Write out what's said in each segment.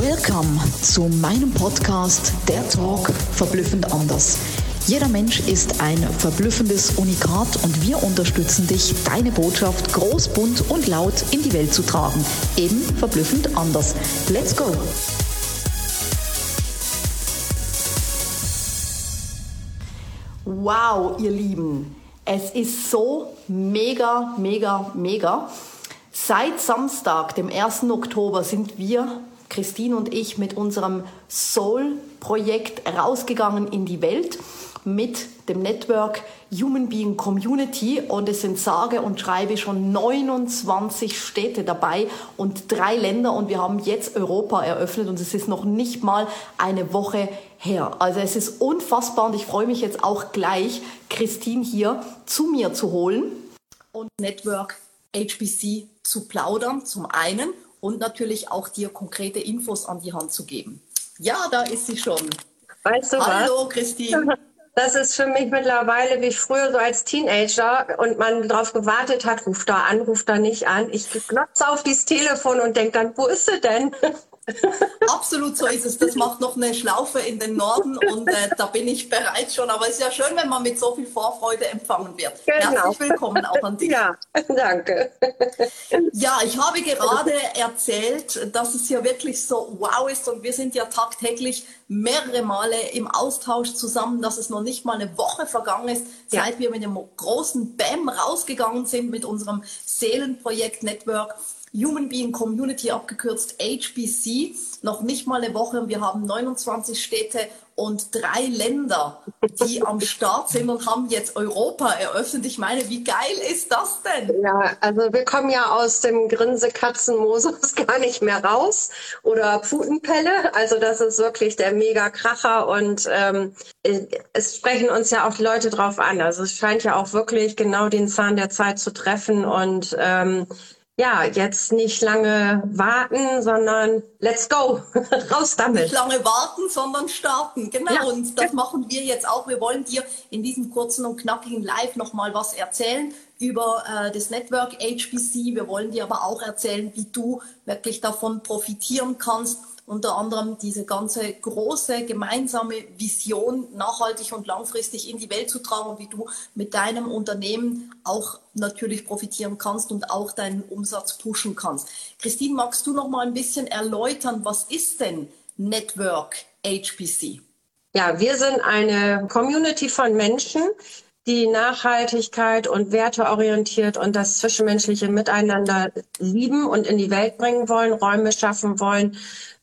Welcome zu meinem Podcast Der Talk verblüffend anders. Jeder Mensch ist ein verblüffendes Unikat und wir unterstützen dich, deine Botschaft groß, bunt und laut in die Welt zu tragen. Eben verblüffend anders. Let's go! Wow, ihr Lieben, es ist so mega, mega, mega. Seit Samstag, dem 1. Oktober, sind wir Christine und ich mit unserem Soul-Projekt rausgegangen in die Welt mit dem Network Human Being Community. Und es sind sage und schreibe schon 29 Städte dabei und drei Länder. Und wir haben jetzt Europa eröffnet. Und es ist noch nicht mal eine Woche her. Also es ist unfassbar. Und ich freue mich jetzt auch gleich, Christine hier zu mir zu holen und Network HBC zu plaudern zum einen und natürlich auch dir konkrete Infos an die Hand zu geben. Ja, da ist sie schon. Weißt du Hallo, was? Christine. Das ist für mich mittlerweile wie früher so als Teenager und man darauf gewartet hat, ruft da an, ruft da nicht an. Ich glotze auf dieses Telefon und denke dann, wo ist sie denn? Absolut so ist es. Das macht noch eine Schlaufe in den Norden und äh, da bin ich bereit schon. Aber es ist ja schön, wenn man mit so viel Vorfreude empfangen wird. Genau. Herzlich willkommen auch an dich. Ja, danke. Ja, ich habe gerade erzählt, dass es ja wirklich so wow ist und wir sind ja tagtäglich mehrere Male im Austausch zusammen, dass es noch nicht mal eine Woche vergangen ist, ja. seit wir mit dem großen BAM rausgegangen sind mit unserem Seelenprojekt Network. Human Being Community, abgekürzt HBC, noch nicht mal eine Woche und wir haben 29 Städte und drei Länder, die am Start sind und haben jetzt Europa eröffnet. Ich meine, wie geil ist das denn? Ja, also wir kommen ja aus dem Grinse-Katzen-Moses gar nicht mehr raus oder Putenpelle. Also das ist wirklich der Mega-Kracher und ähm, es sprechen uns ja auch Leute drauf an. Also es scheint ja auch wirklich genau den Zahn der Zeit zu treffen und ähm, ja, jetzt nicht lange warten, sondern let's go, raus damit. Nicht lange warten, sondern starten. Genau, ja. und das machen wir jetzt auch. Wir wollen dir in diesem kurzen und knackigen Live nochmal was erzählen über äh, das Network HBC. Wir wollen dir aber auch erzählen, wie du wirklich davon profitieren kannst unter anderem diese ganze große gemeinsame Vision nachhaltig und langfristig in die Welt zu tragen und wie du mit deinem Unternehmen auch natürlich profitieren kannst und auch deinen Umsatz pushen kannst. Christine, magst du noch mal ein bisschen erläutern, was ist denn Network HPC? Ja, wir sind eine Community von Menschen, die Nachhaltigkeit und werteorientiert und das zwischenmenschliche Miteinander lieben und in die Welt bringen wollen, Räume schaffen wollen,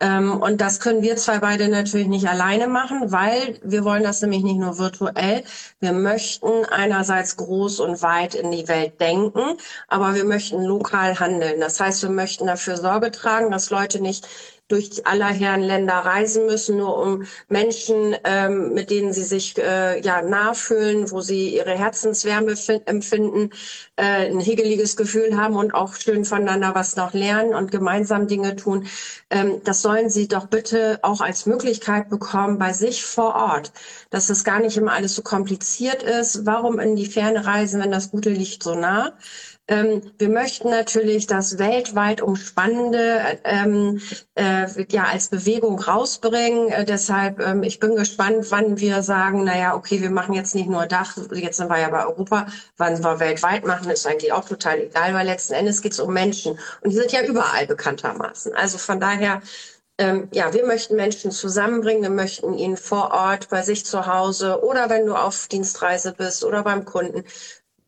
ähm, und das können wir zwei beide natürlich nicht alleine machen, weil wir wollen das nämlich nicht nur virtuell. Wir möchten einerseits groß und weit in die Welt denken, aber wir möchten lokal handeln. Das heißt, wir möchten dafür Sorge tragen, dass Leute nicht durch aller Herren Länder reisen müssen, nur um Menschen, ähm, mit denen sie sich äh, ja nachfühlen, wo sie ihre Herzenswärme empfinden, äh, ein hegeliges Gefühl haben und auch schön voneinander was noch lernen und gemeinsam Dinge tun. Ähm, das sollen sie doch bitte auch als Möglichkeit bekommen bei sich vor Ort, dass es gar nicht immer alles so kompliziert ist. Warum in die Ferne reisen, wenn das Gute liegt so nah? Ähm, wir möchten natürlich das weltweit umspannende ähm, äh, ja als Bewegung rausbringen. Äh, deshalb, ähm, ich bin gespannt, wann wir sagen, naja, okay, wir machen jetzt nicht nur Dach, jetzt sind wir ja bei Europa, wann wir weltweit machen, ist eigentlich auch total egal, weil letzten Endes geht es um Menschen. Und die sind ja überall bekanntermaßen. Also von daher ähm, ja, wir möchten Menschen zusammenbringen, wir möchten ihnen vor Ort, bei sich zu Hause oder wenn du auf Dienstreise bist oder beim Kunden,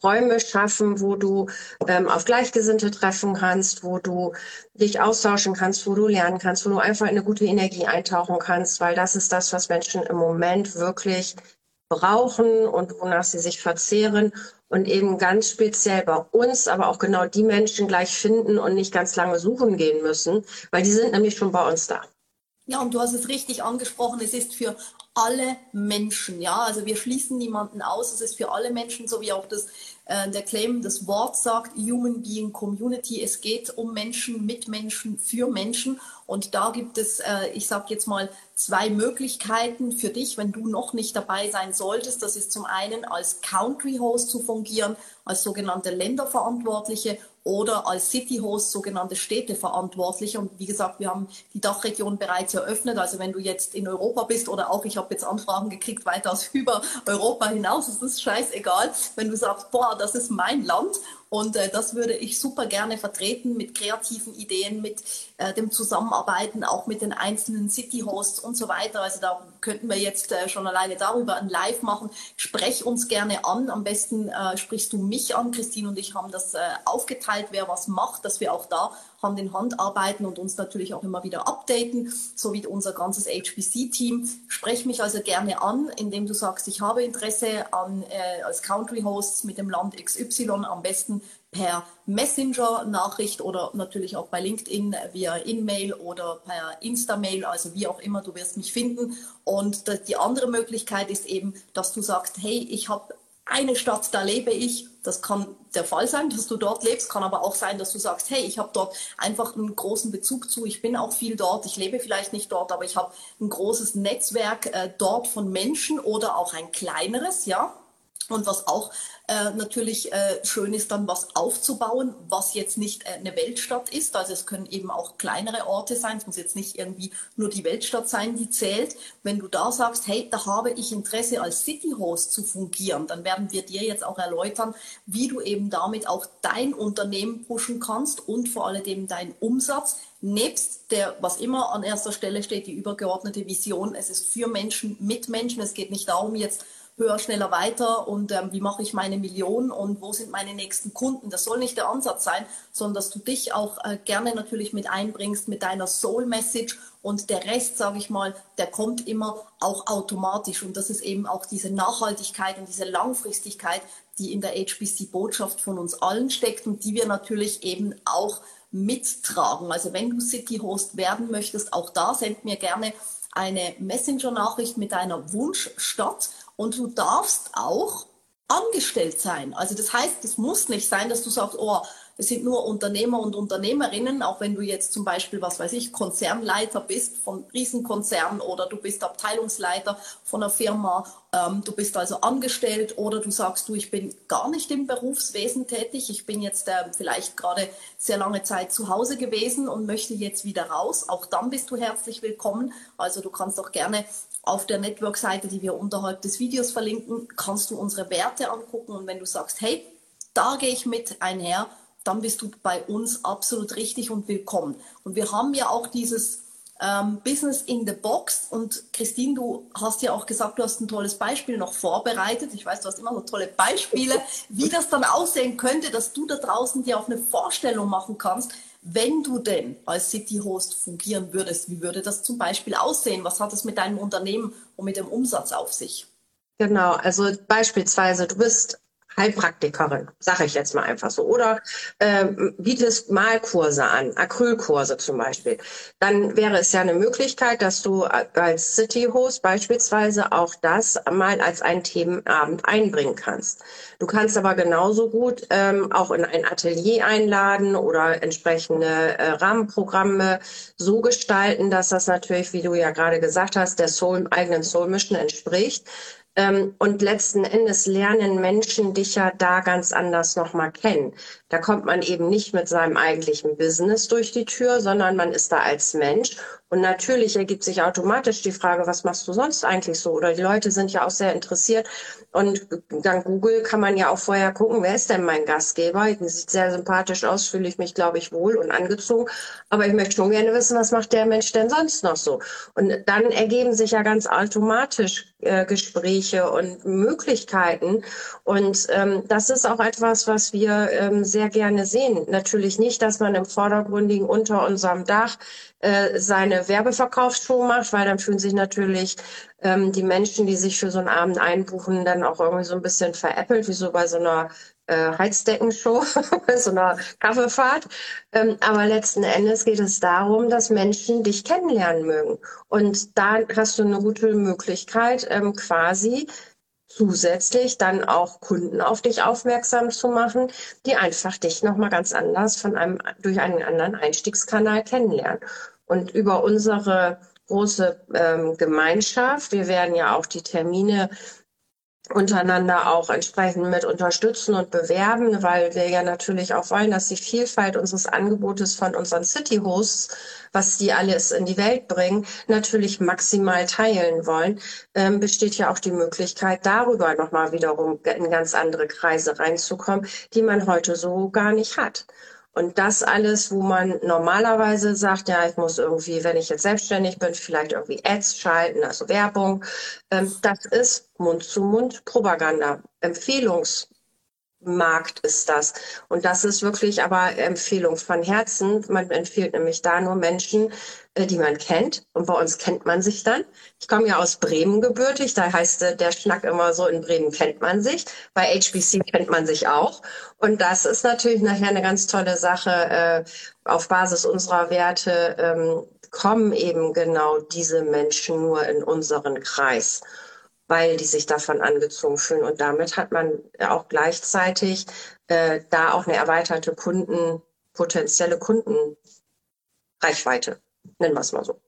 Räume schaffen, wo du ähm, auf Gleichgesinnte treffen kannst, wo du dich austauschen kannst, wo du lernen kannst, wo du einfach in eine gute Energie eintauchen kannst, weil das ist das, was Menschen im Moment wirklich brauchen und wonach sie sich verzehren und eben ganz speziell bei uns, aber auch genau die Menschen gleich finden und nicht ganz lange suchen gehen müssen, weil die sind nämlich schon bei uns da. Ja, und du hast es richtig angesprochen, es ist für alle Menschen, ja, also wir schließen niemanden aus, es ist für alle Menschen, so wie auch das, äh, der Claim, das Wort sagt, Human Being Community, es geht um Menschen, mit Menschen, für Menschen. Und da gibt es, äh, ich sage jetzt mal, zwei Möglichkeiten für dich, wenn du noch nicht dabei sein solltest, das ist zum einen als Country Host zu fungieren, als sogenannte Länderverantwortliche oder als City Host sogenannte Städteverantwortliche. Und wie gesagt, wir haben die Dachregion bereits eröffnet. Also wenn du jetzt in Europa bist oder auch, ich habe jetzt Anfragen gekriegt weitaus über Europa hinaus, ist das scheißegal. Wenn du sagst, boah, das ist mein Land und äh, das würde ich super gerne vertreten mit kreativen Ideen, mit äh, dem Zusammenarbeiten, auch mit den einzelnen City-Hosts und so weiter. Also da könnten wir jetzt äh, schon alleine darüber ein Live machen. Sprech uns gerne an. Am besten äh, sprichst du mich an. Christine und ich haben das äh, aufgeteilt, wer was macht, dass wir auch da Hand in Hand arbeiten und uns natürlich auch immer wieder updaten, so wie unser ganzes HBC-Team. Sprech mich also gerne an, indem du sagst, ich habe Interesse an äh, als Country Hosts mit dem Land XY, am besten per Messenger-Nachricht oder natürlich auch bei LinkedIn via In-Mail oder per Insta-Mail, also wie auch immer, du wirst mich finden. Und die andere Möglichkeit ist eben, dass du sagst, hey, ich habe eine Stadt, da lebe ich. Das kann der Fall sein, dass du dort lebst, kann aber auch sein, dass du sagst, hey, ich habe dort einfach einen großen Bezug zu, ich bin auch viel dort, ich lebe vielleicht nicht dort, aber ich habe ein großes Netzwerk äh, dort von Menschen oder auch ein kleineres, ja, und was auch äh, natürlich äh, schön ist, dann was aufzubauen, was jetzt nicht äh, eine Weltstadt ist. Also es können eben auch kleinere Orte sein. Es muss jetzt nicht irgendwie nur die Weltstadt sein, die zählt. Wenn du da sagst, hey, da habe ich Interesse als City Host zu fungieren, dann werden wir dir jetzt auch erläutern, wie du eben damit auch dein Unternehmen pushen kannst und vor allem deinen Umsatz nebst der, was immer an erster Stelle steht, die übergeordnete Vision. Es ist für Menschen, mit Menschen. Es geht nicht darum, jetzt höher, schneller, weiter und ähm, wie mache ich meine Million und wo sind meine nächsten Kunden. Das soll nicht der Ansatz sein, sondern dass du dich auch äh, gerne natürlich mit einbringst mit deiner Soul Message und der Rest, sage ich mal, der kommt immer auch automatisch und das ist eben auch diese Nachhaltigkeit und diese Langfristigkeit, die in der HBC-Botschaft von uns allen steckt und die wir natürlich eben auch mittragen. Also wenn du City Host werden möchtest, auch da send mir gerne eine Messenger-Nachricht mit deiner Wunschstadt und du darfst auch angestellt sein. Also das heißt, es muss nicht sein, dass du sagst, oh, es sind nur Unternehmer und Unternehmerinnen, auch wenn du jetzt zum Beispiel, was weiß ich, Konzernleiter bist von Riesenkonzernen oder du bist Abteilungsleiter von einer Firma, ähm, du bist also angestellt oder du sagst, du, ich bin gar nicht im Berufswesen tätig, ich bin jetzt äh, vielleicht gerade sehr lange Zeit zu Hause gewesen und möchte jetzt wieder raus. Auch dann bist du herzlich willkommen. Also du kannst auch gerne auf der Network-Seite, die wir unterhalb des Videos verlinken, kannst du unsere Werte angucken und wenn du sagst, hey, da gehe ich mit einher, dann bist du bei uns absolut richtig und willkommen. Und wir haben ja auch dieses ähm, Business in the Box. Und Christine, du hast ja auch gesagt, du hast ein tolles Beispiel noch vorbereitet. Ich weiß, du hast immer so tolle Beispiele, wie das dann aussehen könnte, dass du da draußen dir auch eine Vorstellung machen kannst, wenn du denn als City Host fungieren würdest, wie würde das zum Beispiel aussehen? Was hat es mit deinem Unternehmen und mit dem Umsatz auf sich? Genau, also beispielsweise, du bist Heilpraktikerin, sage ich jetzt mal einfach so. Oder äh, bietest Malkurse an, Acrylkurse zum Beispiel. Dann wäre es ja eine Möglichkeit, dass du als City-Host beispielsweise auch das mal als einen Themenabend einbringen kannst. Du kannst aber genauso gut ähm, auch in ein Atelier einladen oder entsprechende äh, Rahmenprogramme so gestalten, dass das natürlich, wie du ja gerade gesagt hast, der Soul, eigenen Soul Mission entspricht. Ähm, und letzten Endes lernen Menschen dich ja da ganz anders nochmal kennen. Da kommt man eben nicht mit seinem eigentlichen Business durch die Tür, sondern man ist da als Mensch. Und natürlich ergibt sich automatisch die Frage, was machst du sonst eigentlich so? Oder die Leute sind ja auch sehr interessiert. Und dank Google kann man ja auch vorher gucken, wer ist denn mein Gastgeber? Sieht sehr sympathisch aus, fühle ich mich, glaube ich, wohl und angezogen. Aber ich möchte schon gerne wissen, was macht der Mensch denn sonst noch so? Und dann ergeben sich ja ganz automatisch äh, Gespräche und Möglichkeiten. Und ähm, das ist auch etwas, was wir ähm, sehr gerne sehen. Natürlich nicht, dass man im Vordergründigen unter unserem Dach äh, seine Werbeverkaufsshow macht, weil dann fühlen sich natürlich ähm, die Menschen, die sich für so einen Abend einbuchen, dann auch irgendwie so ein bisschen veräppelt, wie so bei so einer äh, Heizdeckenshow, so einer Kaffeefahrt. Ähm, aber letzten Endes geht es darum, dass Menschen dich kennenlernen mögen. Und da hast du eine gute Möglichkeit, ähm, quasi zusätzlich dann auch Kunden auf dich aufmerksam zu machen, die einfach dich nochmal ganz anders von einem, durch einen anderen Einstiegskanal kennenlernen. Und über unsere große ähm, Gemeinschaft. Wir werden ja auch die Termine untereinander auch entsprechend mit unterstützen und bewerben, weil wir ja natürlich auch wollen, dass die Vielfalt unseres Angebotes von unseren City Hosts, was die alles in die Welt bringen, natürlich maximal teilen wollen, ähm, besteht ja auch die Möglichkeit, darüber nochmal wiederum in ganz andere Kreise reinzukommen, die man heute so gar nicht hat. Und das alles, wo man normalerweise sagt, ja, ich muss irgendwie, wenn ich jetzt selbstständig bin, vielleicht irgendwie Ads schalten, also Werbung, ähm, das ist Mund-zu-Mund-Propaganda, Empfehlungs- Markt ist das. Und das ist wirklich aber Empfehlung von Herzen. Man empfiehlt nämlich da nur Menschen, äh, die man kennt. Und bei uns kennt man sich dann. Ich komme ja aus Bremen gebürtig. Da heißt äh, der Schnack immer so, in Bremen kennt man sich. Bei HBC kennt man sich auch. Und das ist natürlich nachher eine ganz tolle Sache. Äh, auf Basis unserer Werte ähm, kommen eben genau diese Menschen nur in unseren Kreis weil die sich davon angezogen fühlen. Und damit hat man auch gleichzeitig äh, da auch eine erweiterte Kunden, potenzielle Kundenreichweite, nennen wir es mal so.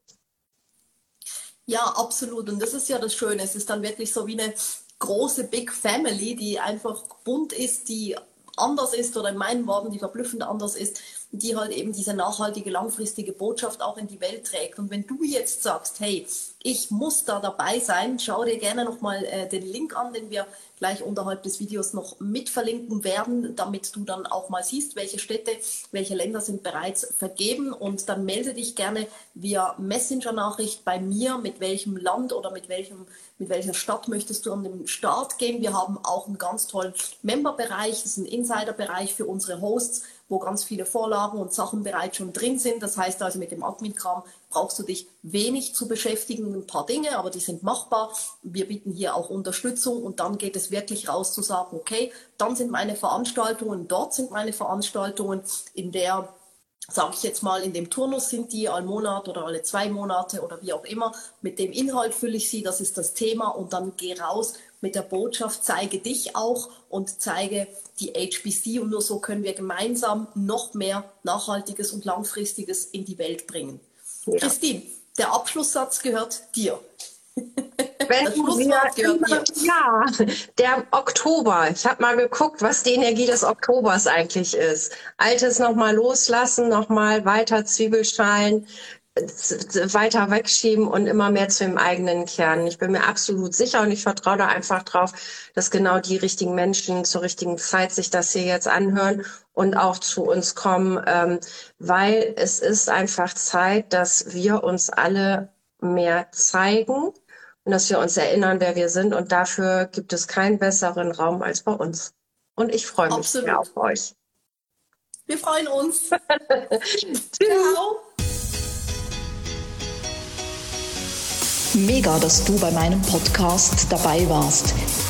Ja, absolut. Und das ist ja das Schöne. Es ist dann wirklich so wie eine große Big Family, die einfach bunt ist, die anders ist oder in meinen Worten, die verblüffend anders ist, die halt eben diese nachhaltige, langfristige Botschaft auch in die Welt trägt. Und wenn du jetzt sagst, hey, ich muss da dabei sein, schau dir gerne nochmal äh, den Link an, den wir gleich unterhalb des Videos noch mit verlinken werden, damit du dann auch mal siehst, welche Städte, welche Länder sind bereits vergeben und dann melde dich gerne via Messenger-Nachricht bei mir, mit welchem Land oder mit welchem mit welcher Stadt möchtest du an den Start gehen. Wir haben auch einen ganz tollen Member-Bereich, das ist ein Insider-Bereich für unsere Hosts, wo ganz viele Vorlagen und Sachen bereits schon drin sind. Das heißt also, mit dem Admin-Kram brauchst du dich wenig zu beschäftigen, ein paar Dinge, aber die sind machbar. Wir bieten hier auch Unterstützung und dann geht es wirklich raus zu sagen, okay, dann sind meine Veranstaltungen, dort sind meine Veranstaltungen, in der sage ich jetzt mal, in dem Turnus sind die all Monat oder alle zwei Monate oder wie auch immer. Mit dem Inhalt fülle ich sie, das ist das Thema und dann geh raus mit der Botschaft, zeige dich auch und zeige die HBC und nur so können wir gemeinsam noch mehr Nachhaltiges und Langfristiges in die Welt bringen. Ja. Christine, der Abschlusssatz gehört dir. Wenn wir, ja, der Oktober. Ich habe mal geguckt, was die Energie des Oktobers eigentlich ist. Altes nochmal loslassen, nochmal weiter Zwiebelschalen, weiter wegschieben und immer mehr zu dem eigenen Kern. Ich bin mir absolut sicher und ich vertraue da einfach drauf, dass genau die richtigen Menschen zur richtigen Zeit sich das hier jetzt anhören und auch zu uns kommen, ähm, weil es ist einfach Zeit, dass wir uns alle mehr zeigen und dass wir uns erinnern, wer wir sind. Und dafür gibt es keinen besseren Raum als bei uns. Und ich freue mich Absolut. sehr auf euch. Wir freuen uns. Ciao. Mega, dass du bei meinem Podcast dabei warst.